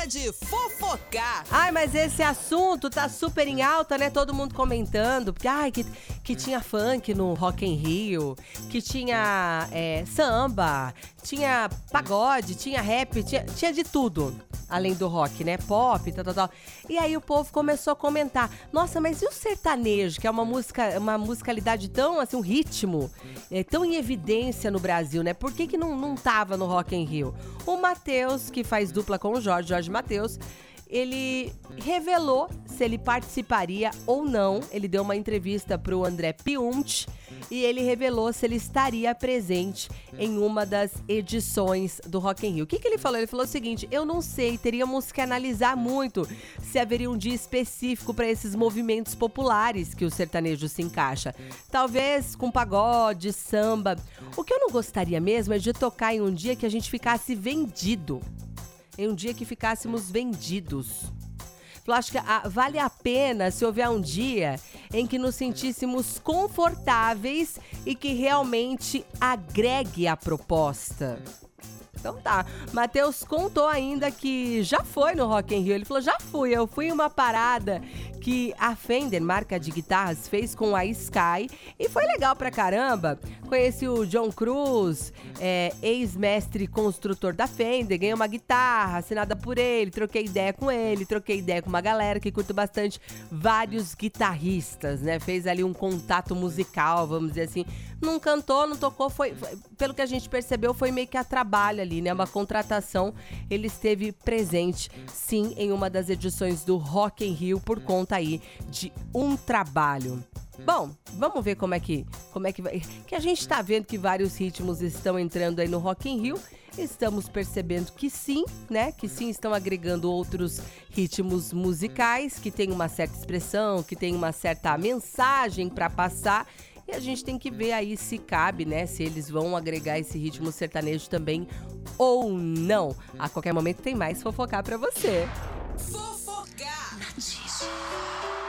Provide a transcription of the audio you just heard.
hora de fofocar. Ai, mas esse assunto tá super em alta, né? Todo mundo comentando. Ai, que, que tinha funk no Rock in Rio, que tinha é, samba, tinha pagode, tinha rap, tinha, tinha de tudo. Além do rock, né? Pop, tal, tal, tal. E aí o povo começou a comentar: Nossa, mas e o sertanejo, que é uma música, uma musicalidade tão, assim, um ritmo é, tão em evidência no Brasil, né? Por que, que não, não tava no Rock in Rio? O Matheus, que faz dupla com o Jorge, Jorge Matheus, ele revelou se ele participaria ou não. Ele deu uma entrevista para o André Piunt e ele revelou se ele estaria presente em uma das edições do Rock in Rio. O que, que ele falou? Ele falou o seguinte: eu não sei, teríamos que analisar muito se haveria um dia específico para esses movimentos populares que o sertanejo se encaixa. Talvez com pagode, samba. O que eu não gostaria mesmo é de tocar em um dia que a gente ficasse vendido em um dia que ficássemos vendidos. Acho que ah, vale a pena se houver um dia em que nos sentíssemos confortáveis e que realmente agregue a proposta. Então tá. Matheus contou ainda que já foi no Rock in Rio. Ele falou: já fui. Eu fui em uma parada que a Fender, marca de guitarras, fez com a Sky e foi legal pra caramba. Conheci o John Cruz, é, ex-mestre construtor da Fender, ganhei uma guitarra assinada por ele, troquei ideia com ele, troquei ideia com uma galera que curte bastante vários guitarristas, né? Fez ali um contato musical, vamos dizer assim. Não cantou, não tocou, foi, foi pelo que a gente percebeu, foi meio que a trabalho ali, né? Uma contratação. Ele esteve presente, sim, em uma das edições do Rock in Rio por conta aí de um trabalho. Bom, vamos ver como é que como é que vai. Que a gente está vendo que vários ritmos estão entrando aí no Rock in Rio. Estamos percebendo que sim, né? Que sim estão agregando outros ritmos musicais que tem uma certa expressão, que tem uma certa mensagem para passar. E a gente tem que ver aí se cabe, né? Se eles vão agregar esse ritmo sertanejo também ou não. A qualquer momento tem mais fofocar para você. Fofocar. Notícia.